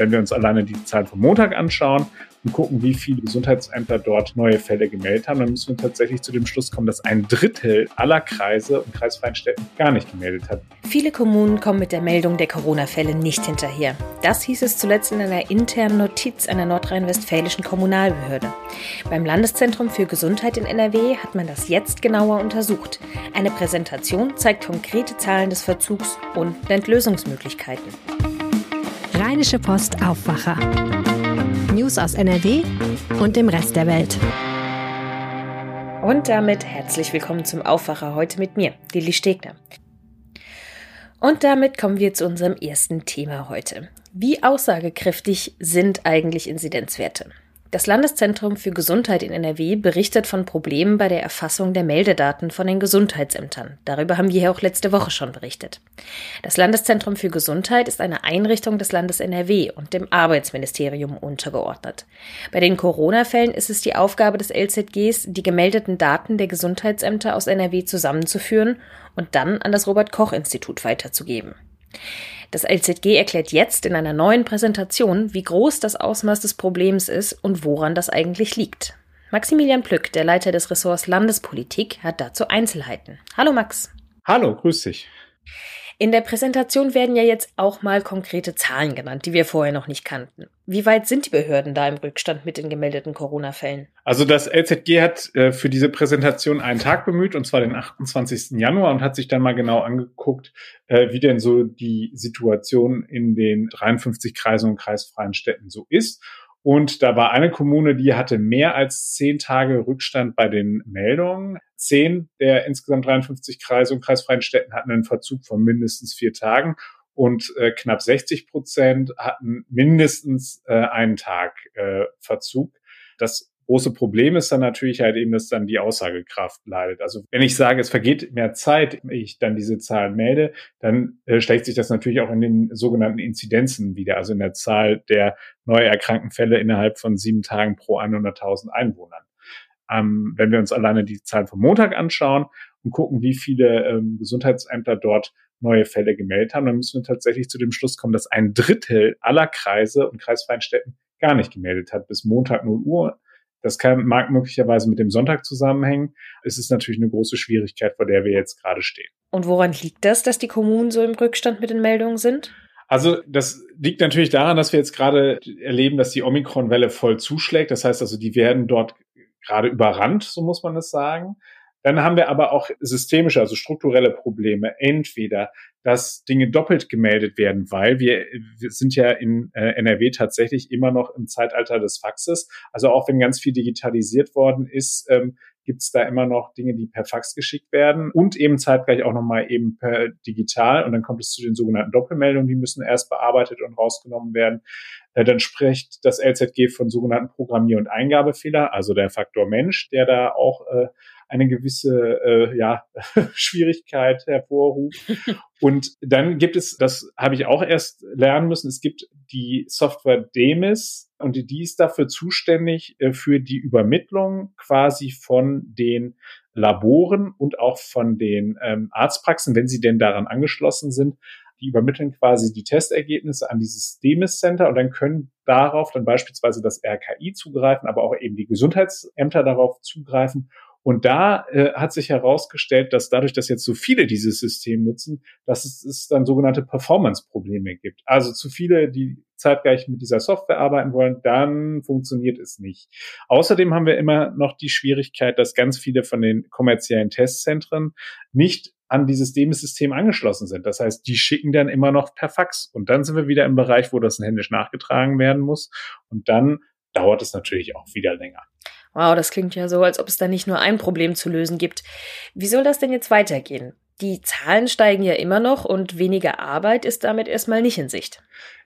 Wenn wir uns alleine die Zahlen vom Montag anschauen, und gucken, wie viele Gesundheitsämter dort neue Fälle gemeldet haben, dann müssen wir tatsächlich zu dem Schluss kommen, dass ein Drittel aller Kreise und kreisfreien Städten gar nicht gemeldet hat. Viele Kommunen kommen mit der Meldung der Corona-Fälle nicht hinterher. Das hieß es zuletzt in einer internen Notiz einer nordrhein-westfälischen Kommunalbehörde. Beim Landeszentrum für Gesundheit in NRW hat man das jetzt genauer untersucht. Eine Präsentation zeigt konkrete Zahlen des Verzugs und nennt Lösungsmöglichkeiten. Rheinische Post Aufwacher. News aus NRW und dem Rest der Welt. Und damit herzlich willkommen zum Aufwacher heute mit mir, Lilly Stegner. Und damit kommen wir zu unserem ersten Thema heute. Wie aussagekräftig sind eigentlich Inzidenzwerte? Das Landeszentrum für Gesundheit in NRW berichtet von Problemen bei der Erfassung der Meldedaten von den Gesundheitsämtern. Darüber haben wir ja auch letzte Woche schon berichtet. Das Landeszentrum für Gesundheit ist eine Einrichtung des Landes NRW und dem Arbeitsministerium untergeordnet. Bei den Corona-Fällen ist es die Aufgabe des LZGs, die gemeldeten Daten der Gesundheitsämter aus NRW zusammenzuführen und dann an das Robert Koch Institut weiterzugeben. Das LZG erklärt jetzt in einer neuen Präsentation, wie groß das Ausmaß des Problems ist und woran das eigentlich liegt. Maximilian Plück, der Leiter des Ressorts Landespolitik, hat dazu Einzelheiten. Hallo Max. Hallo, grüß dich. In der Präsentation werden ja jetzt auch mal konkrete Zahlen genannt, die wir vorher noch nicht kannten. Wie weit sind die Behörden da im Rückstand mit den gemeldeten Corona-Fällen? Also das LZG hat äh, für diese Präsentation einen Tag bemüht, und zwar den 28. Januar, und hat sich dann mal genau angeguckt, äh, wie denn so die Situation in den 53 Kreisen und kreisfreien Städten so ist. Und da war eine Kommune, die hatte mehr als zehn Tage Rückstand bei den Meldungen. Zehn der insgesamt 53 Kreise und kreisfreien Städten hatten einen Verzug von mindestens vier Tagen und äh, knapp 60 Prozent hatten mindestens äh, einen Tag äh, Verzug. Das große Problem ist dann natürlich halt eben, dass dann die Aussagekraft leidet. Also wenn ich sage, es vergeht mehr Zeit, ich dann diese Zahlen melde, dann äh, schlägt sich das natürlich auch in den sogenannten Inzidenzen wieder, also in der Zahl der neu erkrankten Fälle innerhalb von sieben Tagen pro 100.000 Einwohnern. Ähm, wenn wir uns alleine die Zahlen vom Montag anschauen und gucken, wie viele ähm, Gesundheitsämter dort neue Fälle gemeldet haben, dann müssen wir tatsächlich zu dem Schluss kommen, dass ein Drittel aller Kreise und kreisfreien Städten gar nicht gemeldet hat bis Montag 0 Uhr. Das kann, mag möglicherweise mit dem Sonntag zusammenhängen. Es ist natürlich eine große Schwierigkeit, vor der wir jetzt gerade stehen. Und woran liegt das, dass die Kommunen so im Rückstand mit den Meldungen sind? Also das liegt natürlich daran, dass wir jetzt gerade erleben, dass die Omikron-Welle voll zuschlägt. Das heißt also, die werden dort gerade überrannt, so muss man es sagen. Dann haben wir aber auch systemische, also strukturelle Probleme. Entweder, dass Dinge doppelt gemeldet werden, weil wir, wir sind ja in äh, NRW tatsächlich immer noch im Zeitalter des Faxes. Also auch wenn ganz viel digitalisiert worden ist, ähm, gibt es da immer noch Dinge, die per Fax geschickt werden und eben zeitgleich auch nochmal eben per digital. Und dann kommt es zu den sogenannten Doppelmeldungen, die müssen erst bearbeitet und rausgenommen werden. Äh, dann spricht das LZG von sogenannten Programmier- und Eingabefehler, also der Faktor Mensch, der da auch äh, eine gewisse äh, ja, Schwierigkeit hervorruft. Und dann gibt es, das habe ich auch erst lernen müssen, es gibt die Software Demis und die ist dafür zuständig äh, für die Übermittlung quasi von den Laboren und auch von den ähm, Arztpraxen, wenn sie denn daran angeschlossen sind, die übermitteln quasi die Testergebnisse an dieses Demis Center und dann können darauf dann beispielsweise das RKI zugreifen, aber auch eben die Gesundheitsämter darauf zugreifen und da äh, hat sich herausgestellt, dass dadurch, dass jetzt so viele dieses System nutzen, dass es, es dann sogenannte Performance-Probleme gibt. Also zu viele, die zeitgleich mit dieser Software arbeiten wollen, dann funktioniert es nicht. Außerdem haben wir immer noch die Schwierigkeit, dass ganz viele von den kommerziellen Testzentren nicht an dieses DEMIS-System angeschlossen sind. Das heißt, die schicken dann immer noch per Fax. Und dann sind wir wieder im Bereich, wo das händisch nachgetragen werden muss. Und dann dauert es natürlich auch wieder länger. Wow, das klingt ja so, als ob es da nicht nur ein Problem zu lösen gibt. Wie soll das denn jetzt weitergehen? Die Zahlen steigen ja immer noch und weniger Arbeit ist damit erstmal nicht in Sicht.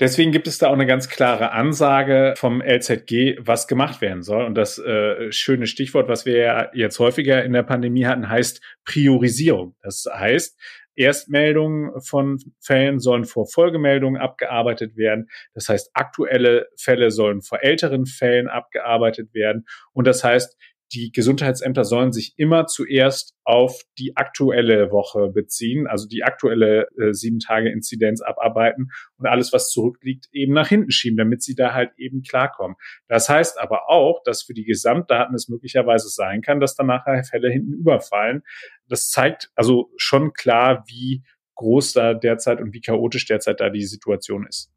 Deswegen gibt es da auch eine ganz klare Ansage vom LZG, was gemacht werden soll. Und das äh, schöne Stichwort, was wir ja jetzt häufiger in der Pandemie hatten, heißt Priorisierung. Das heißt, Erstmeldungen von Fällen sollen vor Folgemeldungen abgearbeitet werden. Das heißt, aktuelle Fälle sollen vor älteren Fällen abgearbeitet werden. Und das heißt, die Gesundheitsämter sollen sich immer zuerst auf die aktuelle Woche beziehen, also die aktuelle äh, sieben Tage Inzidenz abarbeiten und alles, was zurückliegt, eben nach hinten schieben, damit sie da halt eben klarkommen. Das heißt aber auch, dass für die Gesamtdaten es möglicherweise sein kann, dass dann nachher Fälle hinten überfallen. Das zeigt also schon klar, wie groß da derzeit und wie chaotisch derzeit da die Situation ist.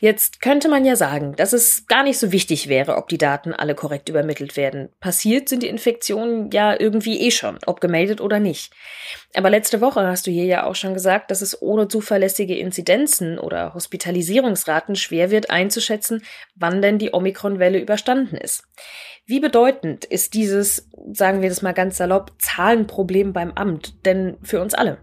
Jetzt könnte man ja sagen, dass es gar nicht so wichtig wäre, ob die Daten alle korrekt übermittelt werden. Passiert sind die Infektionen ja irgendwie eh schon, ob gemeldet oder nicht. Aber letzte Woche hast du hier ja auch schon gesagt, dass es ohne zuverlässige Inzidenzen oder Hospitalisierungsraten schwer wird einzuschätzen, wann denn die Omikron-Welle überstanden ist. Wie bedeutend ist dieses, sagen wir das mal ganz salopp, Zahlenproblem beim Amt denn für uns alle?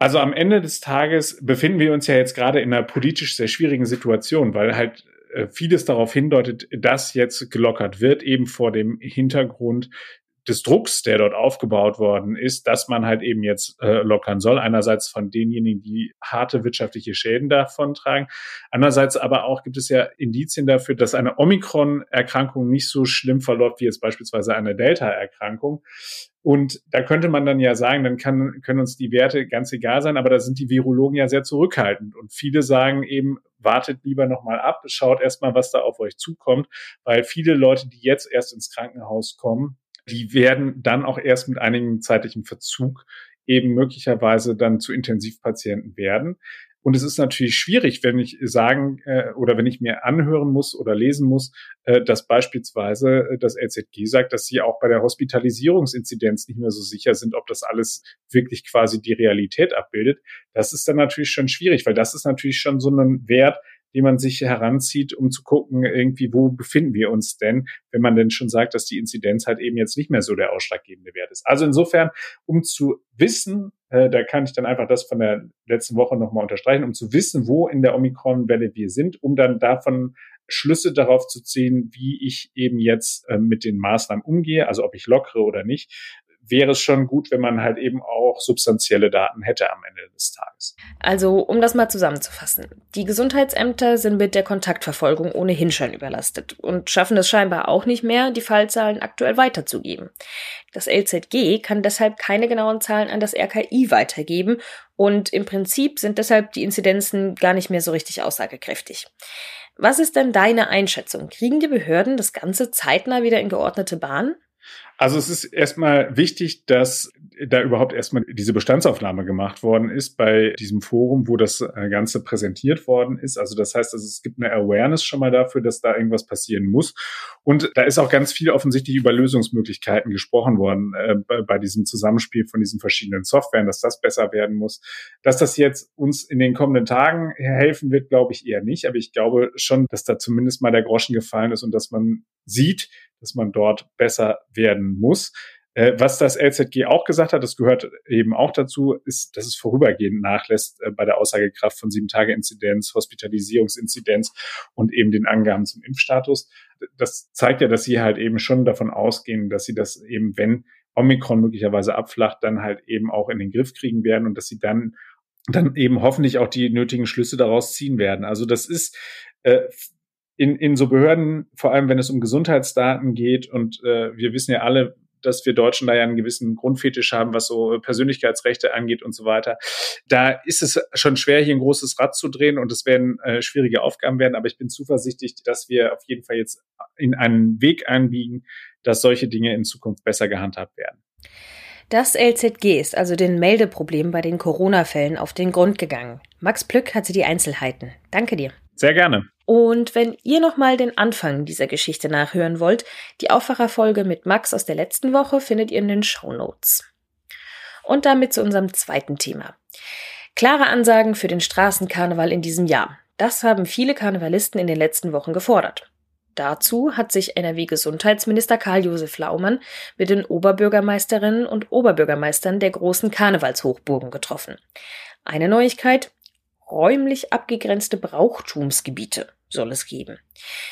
Also am Ende des Tages befinden wir uns ja jetzt gerade in einer politisch sehr schwierigen Situation, weil halt äh, vieles darauf hindeutet, dass jetzt gelockert wird, eben vor dem Hintergrund des Drucks, der dort aufgebaut worden ist, dass man halt eben jetzt äh, lockern soll. Einerseits von denjenigen, die harte wirtschaftliche Schäden davon tragen. Andererseits aber auch gibt es ja Indizien dafür, dass eine Omikron-Erkrankung nicht so schlimm verläuft wie jetzt beispielsweise eine Delta-Erkrankung. Und da könnte man dann ja sagen, dann kann, können uns die Werte ganz egal sein, aber da sind die Virologen ja sehr zurückhaltend. Und viele sagen eben, wartet lieber nochmal ab, schaut erstmal, was da auf euch zukommt, weil viele Leute, die jetzt erst ins Krankenhaus kommen, die werden dann auch erst mit einigem zeitlichen Verzug eben möglicherweise dann zu Intensivpatienten werden. Und es ist natürlich schwierig, wenn ich sagen äh, oder wenn ich mir anhören muss oder lesen muss, äh, dass beispielsweise äh, das LZG sagt, dass sie auch bei der Hospitalisierungsinzidenz nicht mehr so sicher sind, ob das alles wirklich quasi die Realität abbildet. Das ist dann natürlich schon schwierig, weil das ist natürlich schon so ein Wert, die man sich heranzieht, um zu gucken, irgendwie, wo befinden wir uns denn, wenn man denn schon sagt, dass die Inzidenz halt eben jetzt nicht mehr so der ausschlaggebende Wert ist. Also insofern, um zu wissen, äh, da kann ich dann einfach das von der letzten Woche nochmal unterstreichen, um zu wissen, wo in der Omikron-Welle wir sind, um dann davon Schlüsse darauf zu ziehen, wie ich eben jetzt äh, mit den Maßnahmen umgehe, also ob ich lockere oder nicht, wäre es schon gut, wenn man halt eben auch substanzielle Daten hätte am Ende des Tages. Also, um das mal zusammenzufassen. Die Gesundheitsämter sind mit der Kontaktverfolgung ohnehin schon überlastet und schaffen es scheinbar auch nicht mehr, die Fallzahlen aktuell weiterzugeben. Das LZG kann deshalb keine genauen Zahlen an das RKI weitergeben und im Prinzip sind deshalb die Inzidenzen gar nicht mehr so richtig aussagekräftig. Was ist denn deine Einschätzung? Kriegen die Behörden das Ganze zeitnah wieder in geordnete Bahn? Also es ist erstmal wichtig, dass da überhaupt erstmal diese Bestandsaufnahme gemacht worden ist bei diesem Forum, wo das äh, Ganze präsentiert worden ist. Also das heißt, also es gibt eine Awareness schon mal dafür, dass da irgendwas passieren muss. Und da ist auch ganz viel offensichtlich über Lösungsmöglichkeiten gesprochen worden äh, bei, bei diesem Zusammenspiel von diesen verschiedenen Softwaren, dass das besser werden muss. Dass das jetzt uns in den kommenden Tagen helfen wird, glaube ich eher nicht. Aber ich glaube schon, dass da zumindest mal der Groschen gefallen ist und dass man sieht, dass man dort besser werden muss. Äh, was das LZG auch gesagt hat, das gehört eben auch dazu, ist, dass es vorübergehend nachlässt äh, bei der Aussagekraft von sieben Tage Inzidenz, Hospitalisierungsinzidenz und eben den Angaben zum Impfstatus. Das zeigt ja, dass sie halt eben schon davon ausgehen, dass sie das eben, wenn Omikron möglicherweise abflacht, dann halt eben auch in den Griff kriegen werden und dass sie dann dann eben hoffentlich auch die nötigen Schlüsse daraus ziehen werden. Also das ist äh, in, in so Behörden, vor allem wenn es um Gesundheitsdaten geht, und äh, wir wissen ja alle, dass wir Deutschen da ja einen gewissen Grundfetisch haben, was so Persönlichkeitsrechte angeht und so weiter. Da ist es schon schwer, hier ein großes Rad zu drehen und es werden äh, schwierige Aufgaben werden, aber ich bin zuversichtlich, dass wir auf jeden Fall jetzt in einen Weg einbiegen, dass solche Dinge in Zukunft besser gehandhabt werden. Das LZG ist also den Meldeproblemen bei den Corona-Fällen auf den Grund gegangen. Max Plück hatte die Einzelheiten. Danke dir. Sehr gerne. Und wenn ihr nochmal den Anfang dieser Geschichte nachhören wollt, die Aufwacherfolge mit Max aus der letzten Woche findet ihr in den Show Notes. Und damit zu unserem zweiten Thema. Klare Ansagen für den Straßenkarneval in diesem Jahr. Das haben viele Karnevalisten in den letzten Wochen gefordert. Dazu hat sich NRW-Gesundheitsminister Karl-Josef Laumann mit den Oberbürgermeisterinnen und Oberbürgermeistern der großen Karnevalshochburgen getroffen. Eine Neuigkeit, räumlich abgegrenzte Brauchtumsgebiete soll es geben.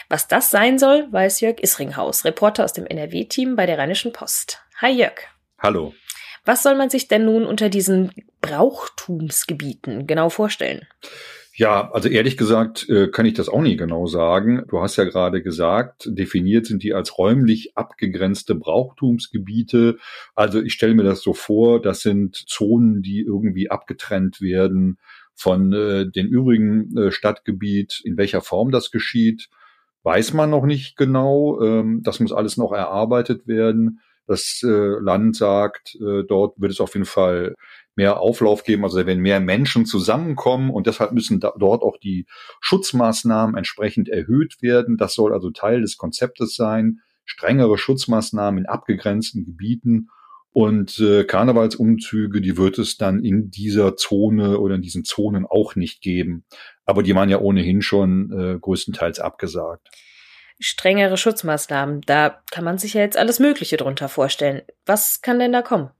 Was das sein soll, weiß Jörg Isringhaus, Reporter aus dem NRW-Team bei der Rheinischen Post. Hi Jörg. Hallo. Was soll man sich denn nun unter diesen Brauchtumsgebieten genau vorstellen? Ja, also ehrlich gesagt äh, kann ich das auch nie genau sagen. Du hast ja gerade gesagt, definiert sind die als räumlich abgegrenzte Brauchtumsgebiete. Also ich stelle mir das so vor, das sind Zonen, die irgendwie abgetrennt werden von äh, dem übrigen äh, Stadtgebiet. In welcher Form das geschieht, weiß man noch nicht genau. Ähm, das muss alles noch erarbeitet werden. Das äh, Land sagt, äh, dort wird es auf jeden Fall mehr Auflauf geben, also wenn mehr Menschen zusammenkommen und deshalb müssen da, dort auch die Schutzmaßnahmen entsprechend erhöht werden. Das soll also Teil des Konzeptes sein. Strengere Schutzmaßnahmen in abgegrenzten Gebieten und äh, Karnevalsumzüge, die wird es dann in dieser Zone oder in diesen Zonen auch nicht geben. Aber die waren ja ohnehin schon äh, größtenteils abgesagt. Strengere Schutzmaßnahmen, da kann man sich ja jetzt alles Mögliche drunter vorstellen. Was kann denn da kommen?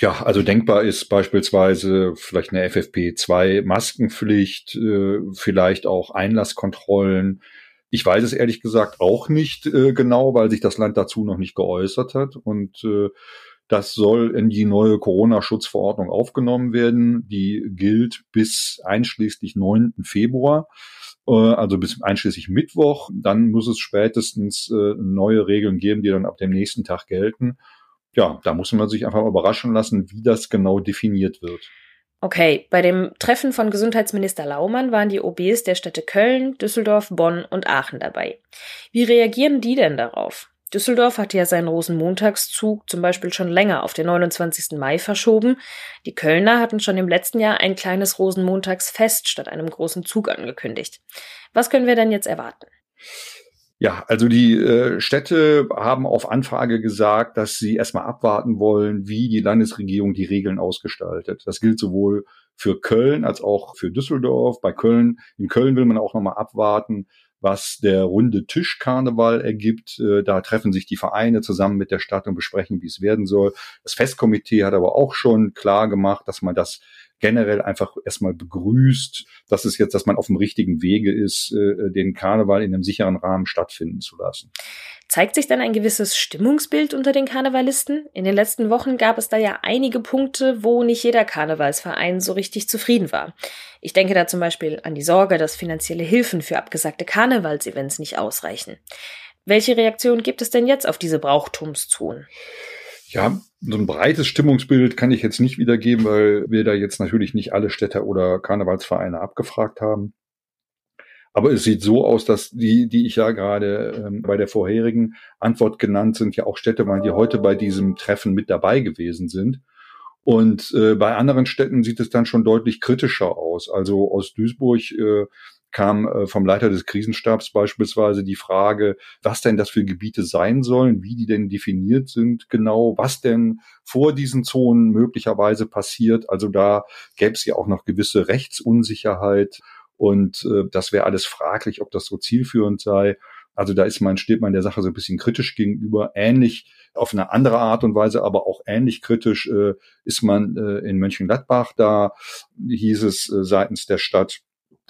Ja, also denkbar ist beispielsweise vielleicht eine FFP2 Maskenpflicht, äh, vielleicht auch Einlasskontrollen. Ich weiß es ehrlich gesagt auch nicht äh, genau, weil sich das Land dazu noch nicht geäußert hat. Und äh, das soll in die neue Corona-Schutzverordnung aufgenommen werden. Die gilt bis einschließlich 9. Februar also bis einschließlich Mittwoch. Dann muss es spätestens neue Regeln geben, die dann ab dem nächsten Tag gelten ja, da muss man sich einfach überraschen lassen, wie das genau definiert wird. Okay, bei dem Treffen von Gesundheitsminister Laumann waren die OBs der Städte Köln, Düsseldorf, Bonn und Aachen dabei. Wie reagieren die denn darauf? Düsseldorf hatte ja seinen Rosenmontagszug zum Beispiel schon länger auf den 29. Mai verschoben. Die Kölner hatten schon im letzten Jahr ein kleines Rosenmontagsfest statt einem großen Zug angekündigt. Was können wir denn jetzt erwarten? Ja, also die äh, Städte haben auf Anfrage gesagt, dass sie erstmal abwarten wollen, wie die Landesregierung die Regeln ausgestaltet. Das gilt sowohl für Köln als auch für Düsseldorf. Bei Köln, in Köln will man auch nochmal abwarten, was der runde Tischkarneval ergibt. Äh, da treffen sich die Vereine zusammen mit der Stadt und besprechen, wie es werden soll. Das Festkomitee hat aber auch schon klar gemacht, dass man das generell einfach erstmal begrüßt, dass es jetzt, dass man auf dem richtigen Wege ist, äh, den Karneval in einem sicheren Rahmen stattfinden zu lassen. Zeigt sich dann ein gewisses Stimmungsbild unter den Karnevalisten? In den letzten Wochen gab es da ja einige Punkte, wo nicht jeder Karnevalsverein so richtig zufrieden war. Ich denke da zum Beispiel an die Sorge, dass finanzielle Hilfen für abgesagte Karnevalsevents nicht ausreichen. Welche Reaktion gibt es denn jetzt auf diese Brauchtumszonen? Ja, so ein breites Stimmungsbild kann ich jetzt nicht wiedergeben, weil wir da jetzt natürlich nicht alle Städte oder Karnevalsvereine abgefragt haben. Aber es sieht so aus, dass die, die ich ja gerade ähm, bei der vorherigen Antwort genannt sind, ja auch Städte waren, die heute bei diesem Treffen mit dabei gewesen sind. Und äh, bei anderen Städten sieht es dann schon deutlich kritischer aus. Also aus Duisburg äh, kam äh, vom Leiter des Krisenstabs beispielsweise die Frage, was denn das für Gebiete sein sollen, wie die denn definiert sind genau, was denn vor diesen Zonen möglicherweise passiert. Also da gäbe es ja auch noch gewisse Rechtsunsicherheit und äh, das wäre alles fraglich, ob das so zielführend sei. Also da ist man, steht man der Sache so ein bisschen kritisch gegenüber. Ähnlich auf eine andere Art und Weise, aber auch ähnlich kritisch äh, ist man äh, in Mönchengladbach. Da hieß es äh, seitens der Stadt,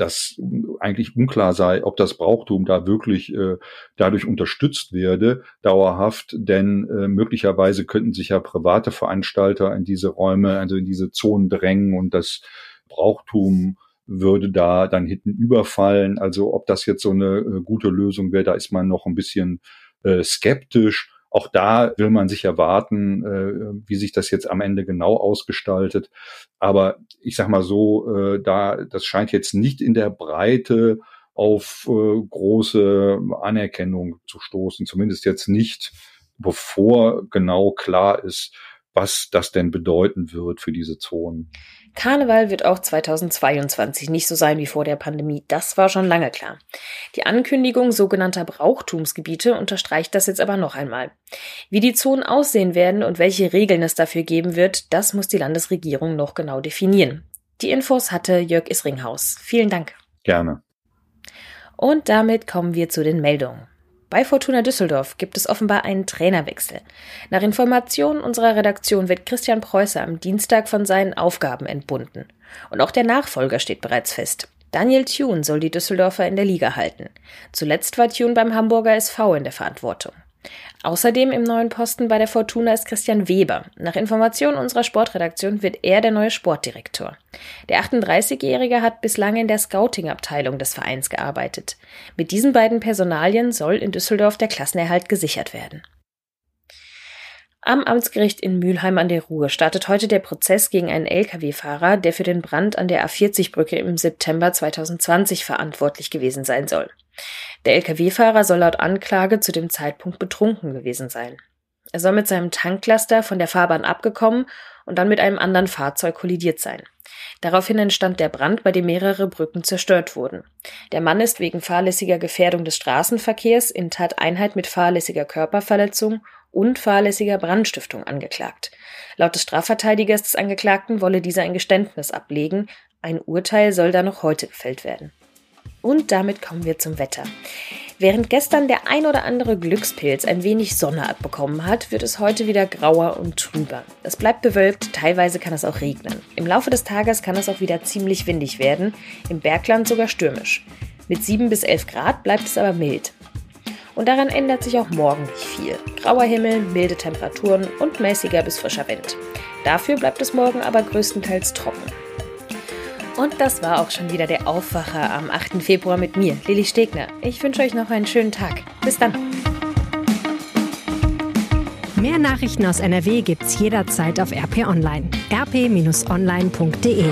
dass eigentlich unklar sei, ob das Brauchtum da wirklich äh, dadurch unterstützt werde, dauerhaft, denn äh, möglicherweise könnten sich ja private Veranstalter in diese Räume, also in diese Zonen drängen und das Brauchtum würde da dann hinten überfallen. Also ob das jetzt so eine äh, gute Lösung wäre, da ist man noch ein bisschen äh, skeptisch. Auch da will man sich erwarten, äh, wie sich das jetzt am Ende genau ausgestaltet. Aber ich sag mal so, äh, da das scheint jetzt nicht in der Breite auf äh, große Anerkennung zu stoßen, zumindest jetzt nicht, bevor genau klar ist, was das denn bedeuten wird für diese Zonen. Karneval wird auch 2022 nicht so sein wie vor der Pandemie. Das war schon lange klar. Die Ankündigung sogenannter Brauchtumsgebiete unterstreicht das jetzt aber noch einmal. Wie die Zonen aussehen werden und welche Regeln es dafür geben wird, das muss die Landesregierung noch genau definieren. Die Infos hatte Jörg Isringhaus. Vielen Dank. Gerne. Und damit kommen wir zu den Meldungen. Bei Fortuna Düsseldorf gibt es offenbar einen Trainerwechsel. Nach Informationen unserer Redaktion wird Christian Preußer am Dienstag von seinen Aufgaben entbunden. Und auch der Nachfolger steht bereits fest. Daniel Thune soll die Düsseldorfer in der Liga halten. Zuletzt war Thune beim Hamburger SV in der Verantwortung. Außerdem im neuen Posten bei der Fortuna ist Christian Weber. Nach Informationen unserer Sportredaktion wird er der neue Sportdirektor. Der 38-Jährige hat bislang in der Scouting-Abteilung des Vereins gearbeitet. Mit diesen beiden Personalien soll in Düsseldorf der Klassenerhalt gesichert werden. Am Amtsgericht in Mülheim an der Ruhr startet heute der Prozess gegen einen Lkw-Fahrer, der für den Brand an der A40-Brücke im September 2020 verantwortlich gewesen sein soll. Der Lkw-Fahrer soll laut Anklage zu dem Zeitpunkt betrunken gewesen sein. Er soll mit seinem Tanklaster von der Fahrbahn abgekommen und dann mit einem anderen Fahrzeug kollidiert sein. Daraufhin entstand der Brand, bei dem mehrere Brücken zerstört wurden. Der Mann ist wegen fahrlässiger Gefährdung des Straßenverkehrs in Tateinheit mit fahrlässiger Körperverletzung und fahrlässiger Brandstiftung angeklagt. Laut des Strafverteidigers des Angeklagten wolle dieser ein Geständnis ablegen. Ein Urteil soll da noch heute gefällt werden. Und damit kommen wir zum Wetter. Während gestern der ein oder andere Glückspilz ein wenig Sonne abbekommen hat, wird es heute wieder grauer und trüber. Es bleibt bewölkt, teilweise kann es auch regnen. Im Laufe des Tages kann es auch wieder ziemlich windig werden, im Bergland sogar stürmisch. Mit 7 bis 11 Grad bleibt es aber mild. Und daran ändert sich auch morgen nicht viel. Grauer Himmel, milde Temperaturen und mäßiger bis frischer Wind. Dafür bleibt es morgen aber größtenteils trocken. Und das war auch schon wieder der Aufwacher am 8. Februar mit mir, Lilly Stegner. Ich wünsche euch noch einen schönen Tag. Bis dann. Mehr Nachrichten aus NRW gibt's jederzeit auf RP Online. rp-online.de